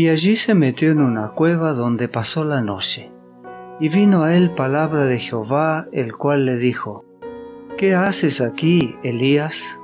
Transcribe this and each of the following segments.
y allí se metió en una cueva donde pasó la noche. Y vino a él palabra de Jehová, el cual le dijo, ¿Qué haces aquí, Elías?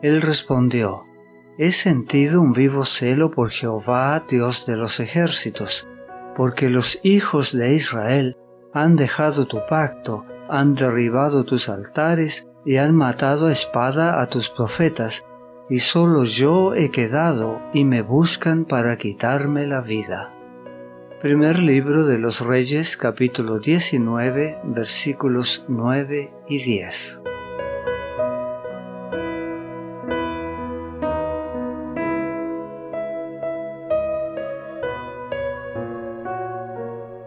Él respondió, He sentido un vivo celo por Jehová, Dios de los ejércitos, porque los hijos de Israel han dejado tu pacto, han derribado tus altares y han matado a espada a tus profetas, y solo yo he quedado y me buscan para quitarme la vida. Primer libro de los Reyes capítulo 19 versículos 9 y 10.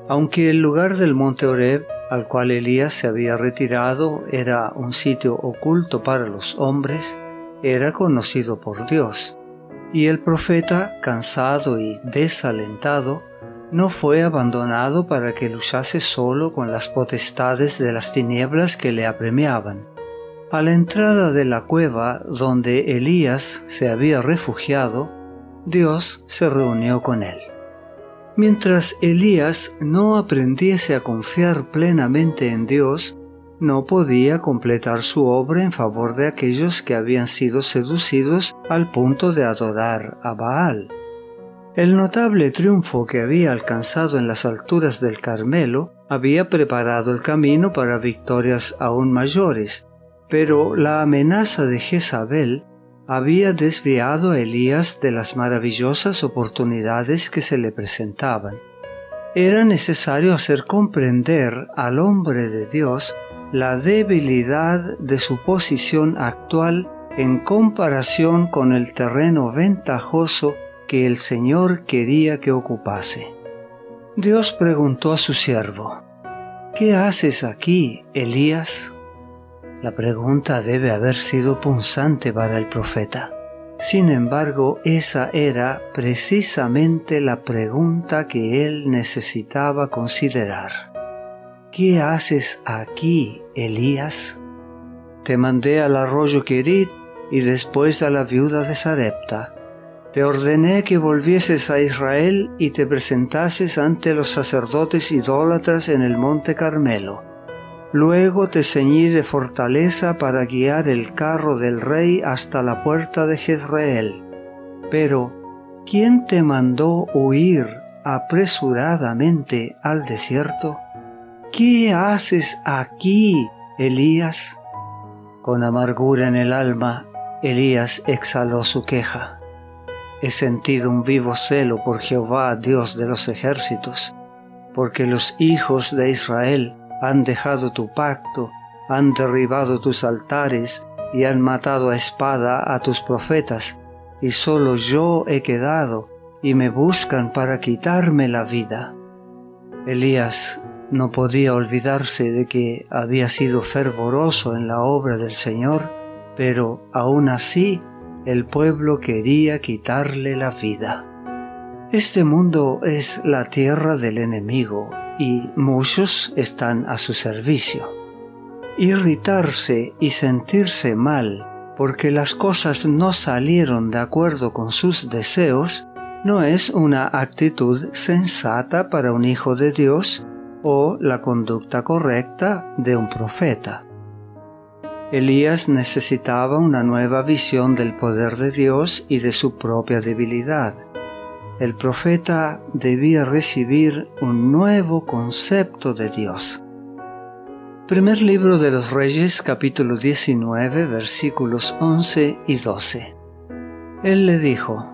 Aunque el lugar del monte Oreb al cual Elías se había retirado era un sitio oculto para los hombres, era conocido por Dios, y el profeta, cansado y desalentado, no fue abandonado para que luchase solo con las potestades de las tinieblas que le apremiaban. A la entrada de la cueva donde Elías se había refugiado, Dios se reunió con él. Mientras Elías no aprendiese a confiar plenamente en Dios, no podía completar su obra en favor de aquellos que habían sido seducidos al punto de adorar a Baal. El notable triunfo que había alcanzado en las alturas del Carmelo había preparado el camino para victorias aún mayores, pero la amenaza de Jezabel había desviado a Elías de las maravillosas oportunidades que se le presentaban. Era necesario hacer comprender al hombre de Dios la debilidad de su posición actual en comparación con el terreno ventajoso que el Señor quería que ocupase. Dios preguntó a su siervo, ¿Qué haces aquí, Elías? La pregunta debe haber sido punzante para el profeta. Sin embargo, esa era precisamente la pregunta que él necesitaba considerar. ¿Qué haces aquí, Elías? Te mandé al arroyo Querit y después a la viuda de Sarepta. Te ordené que volvieses a Israel y te presentases ante los sacerdotes idólatras en el monte Carmelo. Luego te ceñí de fortaleza para guiar el carro del rey hasta la puerta de Jezreel. Pero, ¿quién te mandó huir apresuradamente al desierto? ¿Qué haces aquí, Elías? Con amargura en el alma, Elías exhaló su queja. He sentido un vivo celo por Jehová, Dios de los ejércitos, porque los hijos de Israel han dejado tu pacto, han derribado tus altares y han matado a espada a tus profetas, y solo yo he quedado, y me buscan para quitarme la vida. Elías no podía olvidarse de que había sido fervoroso en la obra del Señor, pero aún así el pueblo quería quitarle la vida. Este mundo es la tierra del enemigo y muchos están a su servicio. Irritarse y sentirse mal porque las cosas no salieron de acuerdo con sus deseos no es una actitud sensata para un hijo de Dios o la conducta correcta de un profeta. Elías necesitaba una nueva visión del poder de Dios y de su propia debilidad. El profeta debía recibir un nuevo concepto de Dios. Primer libro de los Reyes capítulo 19 versículos 11 y 12. Él le dijo,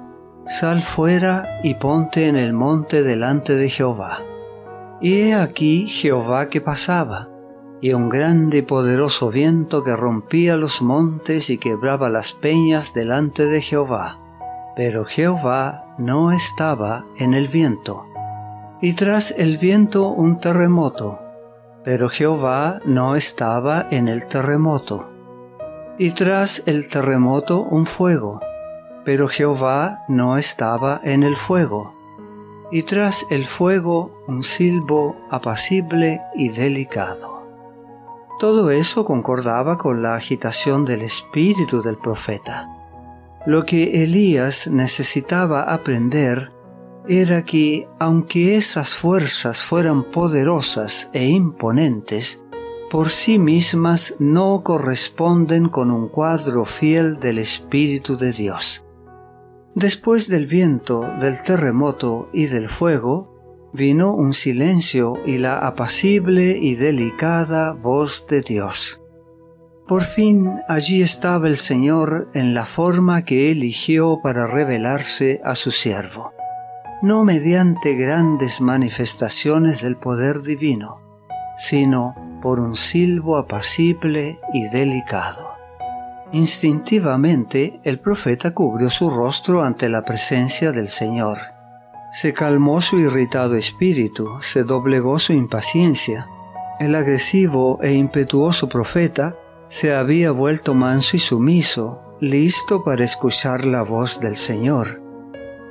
Sal fuera y ponte en el monte delante de Jehová. Y he aquí Jehová que pasaba, y un grande y poderoso viento que rompía los montes y quebraba las peñas delante de Jehová. Pero Jehová no estaba en el viento. Y tras el viento un terremoto, pero Jehová no estaba en el terremoto. Y tras el terremoto un fuego, pero Jehová no estaba en el fuego y tras el fuego un silbo apacible y delicado. Todo eso concordaba con la agitación del espíritu del profeta. Lo que Elías necesitaba aprender era que, aunque esas fuerzas fueran poderosas e imponentes, por sí mismas no corresponden con un cuadro fiel del Espíritu de Dios. Después del viento, del terremoto y del fuego, vino un silencio y la apacible y delicada voz de Dios. Por fin allí estaba el Señor en la forma que eligió para revelarse a su siervo, no mediante grandes manifestaciones del poder divino, sino por un silbo apacible y delicado. Instintivamente el profeta cubrió su rostro ante la presencia del Señor. Se calmó su irritado espíritu, se doblegó su impaciencia. El agresivo e impetuoso profeta se había vuelto manso y sumiso, listo para escuchar la voz del Señor.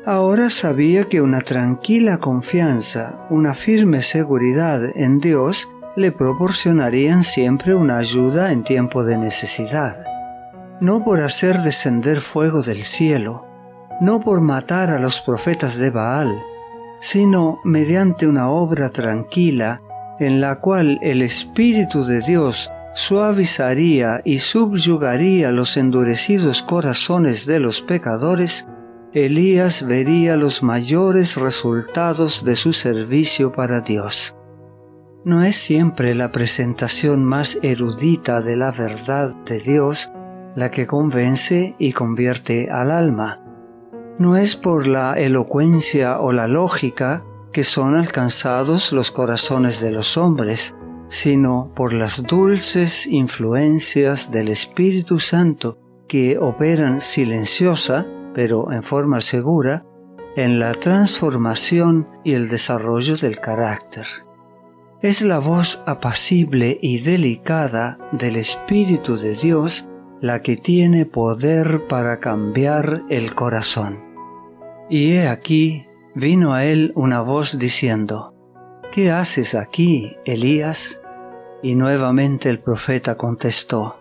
Ahora sabía que una tranquila confianza, una firme seguridad en Dios le proporcionarían siempre una ayuda en tiempo de necesidad. No por hacer descender fuego del cielo, no por matar a los profetas de Baal, sino mediante una obra tranquila en la cual el Espíritu de Dios suavizaría y subyugaría los endurecidos corazones de los pecadores, Elías vería los mayores resultados de su servicio para Dios. No es siempre la presentación más erudita de la verdad de Dios la que convence y convierte al alma. No es por la elocuencia o la lógica que son alcanzados los corazones de los hombres, sino por las dulces influencias del Espíritu Santo que operan silenciosa, pero en forma segura, en la transformación y el desarrollo del carácter. Es la voz apacible y delicada del Espíritu de Dios la que tiene poder para cambiar el corazón. Y he aquí vino a él una voz diciendo, ¿Qué haces aquí, Elías? Y nuevamente el profeta contestó,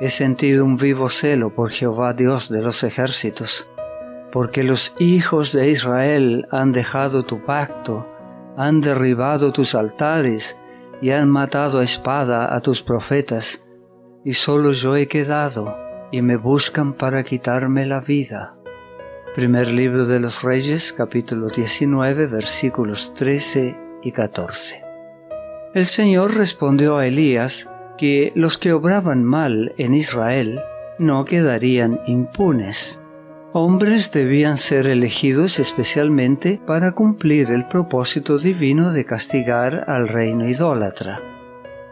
He sentido un vivo celo por Jehová Dios de los ejércitos, porque los hijos de Israel han dejado tu pacto, han derribado tus altares y han matado a espada a tus profetas, y solo yo he quedado, y me buscan para quitarme la vida. Primer libro de los Reyes, capítulo 19, versículos 13 y 14. El Señor respondió a Elías que los que obraban mal en Israel no quedarían impunes hombres debían ser elegidos especialmente para cumplir el propósito divino de castigar al reino idólatra.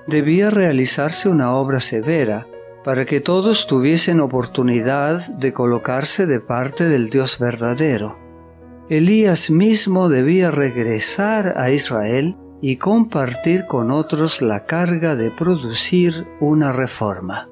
Debía realizarse una obra severa para que todos tuviesen oportunidad de colocarse de parte del Dios verdadero. Elías mismo debía regresar a Israel y compartir con otros la carga de producir una reforma.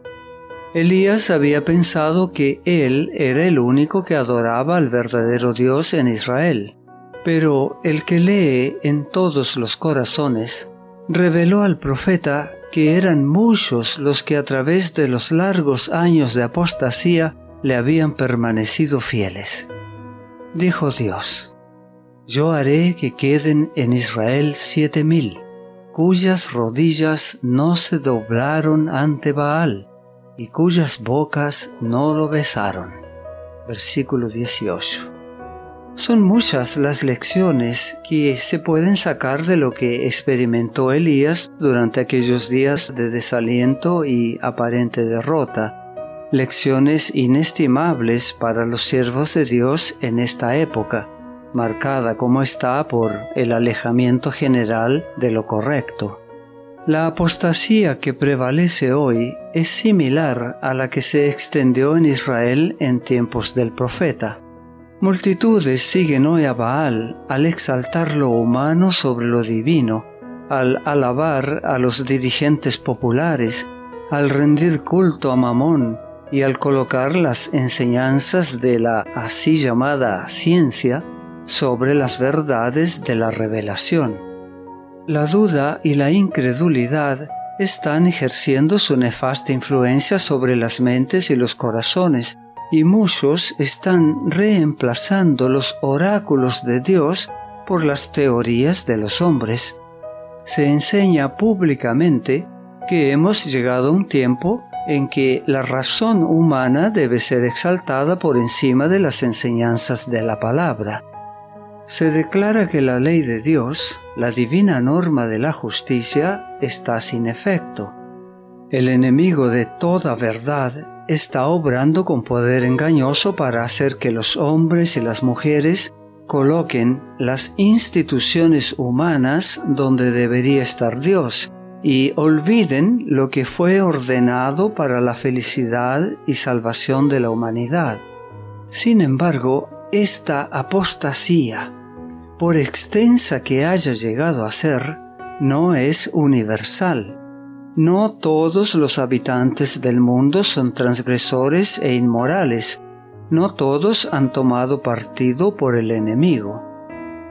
Elías había pensado que él era el único que adoraba al verdadero Dios en Israel, pero el que lee en todos los corazones reveló al profeta que eran muchos los que a través de los largos años de apostasía le habían permanecido fieles. Dijo Dios, Yo haré que queden en Israel siete mil, cuyas rodillas no se doblaron ante Baal, y cuyas bocas no lo besaron. Versículo 18. Son muchas las lecciones que se pueden sacar de lo que experimentó Elías durante aquellos días de desaliento y aparente derrota, lecciones inestimables para los siervos de Dios en esta época, marcada como está por el alejamiento general de lo correcto. La apostasía que prevalece hoy es similar a la que se extendió en Israel en tiempos del profeta. Multitudes siguen hoy a Baal al exaltar lo humano sobre lo divino, al alabar a los dirigentes populares, al rendir culto a Mamón y al colocar las enseñanzas de la así llamada ciencia sobre las verdades de la revelación. La duda y la incredulidad están ejerciendo su nefasta influencia sobre las mentes y los corazones y muchos están reemplazando los oráculos de Dios por las teorías de los hombres. Se enseña públicamente que hemos llegado a un tiempo en que la razón humana debe ser exaltada por encima de las enseñanzas de la palabra. Se declara que la ley de Dios, la divina norma de la justicia, está sin efecto. El enemigo de toda verdad está obrando con poder engañoso para hacer que los hombres y las mujeres coloquen las instituciones humanas donde debería estar Dios y olviden lo que fue ordenado para la felicidad y salvación de la humanidad. Sin embargo, esta apostasía, por extensa que haya llegado a ser, no es universal. No todos los habitantes del mundo son transgresores e inmorales, no todos han tomado partido por el enemigo.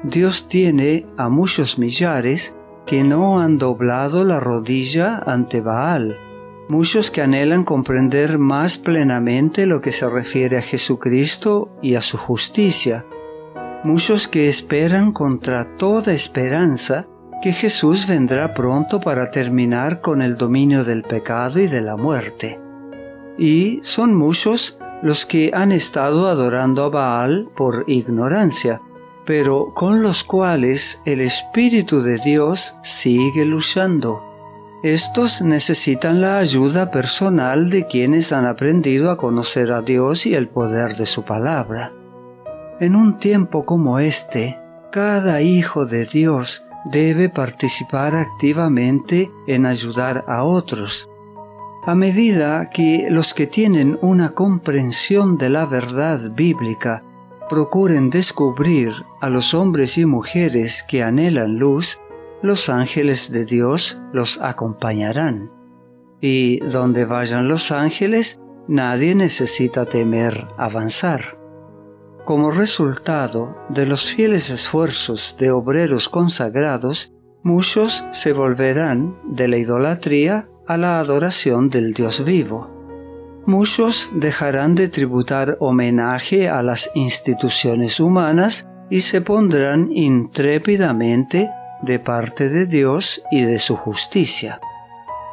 Dios tiene a muchos millares que no han doblado la rodilla ante Baal, muchos que anhelan comprender más plenamente lo que se refiere a Jesucristo y a su justicia, muchos que esperan contra toda esperanza que Jesús vendrá pronto para terminar con el dominio del pecado y de la muerte. Y son muchos los que han estado adorando a Baal por ignorancia, pero con los cuales el Espíritu de Dios sigue luchando. Estos necesitan la ayuda personal de quienes han aprendido a conocer a Dios y el poder de su palabra. En un tiempo como este, cada hijo de Dios debe participar activamente en ayudar a otros. A medida que los que tienen una comprensión de la verdad bíblica procuren descubrir a los hombres y mujeres que anhelan luz, los ángeles de Dios los acompañarán. Y donde vayan los ángeles, nadie necesita temer avanzar. Como resultado de los fieles esfuerzos de obreros consagrados, muchos se volverán de la idolatría a la adoración del Dios vivo muchos dejarán de tributar homenaje a las instituciones humanas y se pondrán intrépidamente de parte de Dios y de su justicia.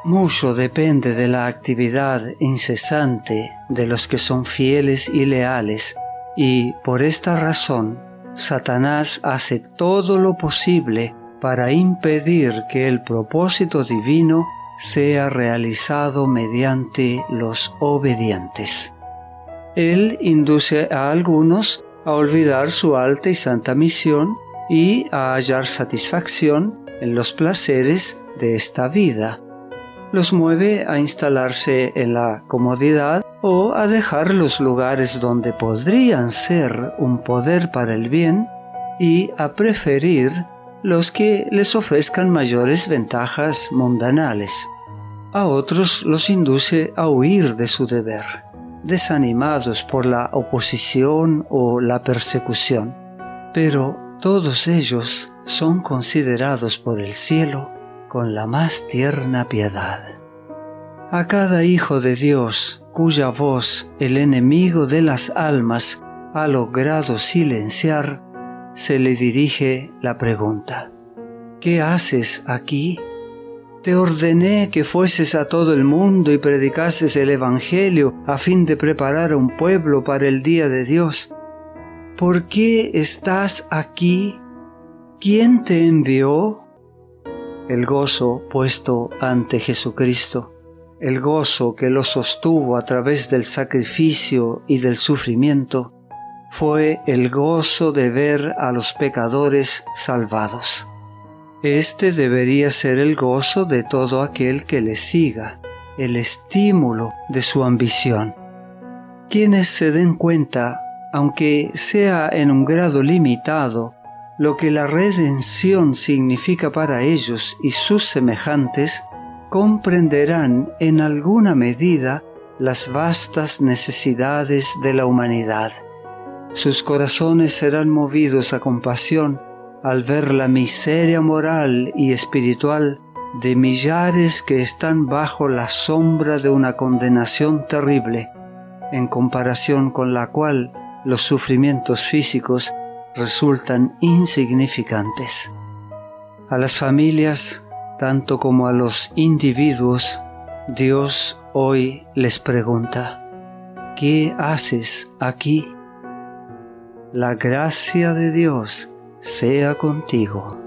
Mucho depende de la actividad incesante de los que son fieles y leales, y por esta razón Satanás hace todo lo posible para impedir que el propósito divino sea realizado mediante los obedientes. Él induce a algunos a olvidar su alta y santa misión y a hallar satisfacción en los placeres de esta vida. Los mueve a instalarse en la comodidad o a dejar los lugares donde podrían ser un poder para el bien y a preferir los que les ofrezcan mayores ventajas mundanales. A otros los induce a huir de su deber, desanimados por la oposición o la persecución. Pero todos ellos son considerados por el cielo con la más tierna piedad. A cada hijo de Dios cuya voz el enemigo de las almas ha logrado silenciar, se le dirige la pregunta, ¿qué haces aquí? Te ordené que fueses a todo el mundo y predicases el Evangelio a fin de preparar a un pueblo para el día de Dios. ¿Por qué estás aquí? ¿Quién te envió? El gozo puesto ante Jesucristo, el gozo que lo sostuvo a través del sacrificio y del sufrimiento, fue el gozo de ver a los pecadores salvados. Este debería ser el gozo de todo aquel que le siga, el estímulo de su ambición. Quienes se den cuenta, aunque sea en un grado limitado, lo que la redención significa para ellos y sus semejantes, comprenderán en alguna medida las vastas necesidades de la humanidad. Sus corazones serán movidos a compasión al ver la miseria moral y espiritual de millares que están bajo la sombra de una condenación terrible, en comparación con la cual los sufrimientos físicos resultan insignificantes. A las familias, tanto como a los individuos, Dios hoy les pregunta, ¿qué haces aquí? La gracia de Dios sea contigo.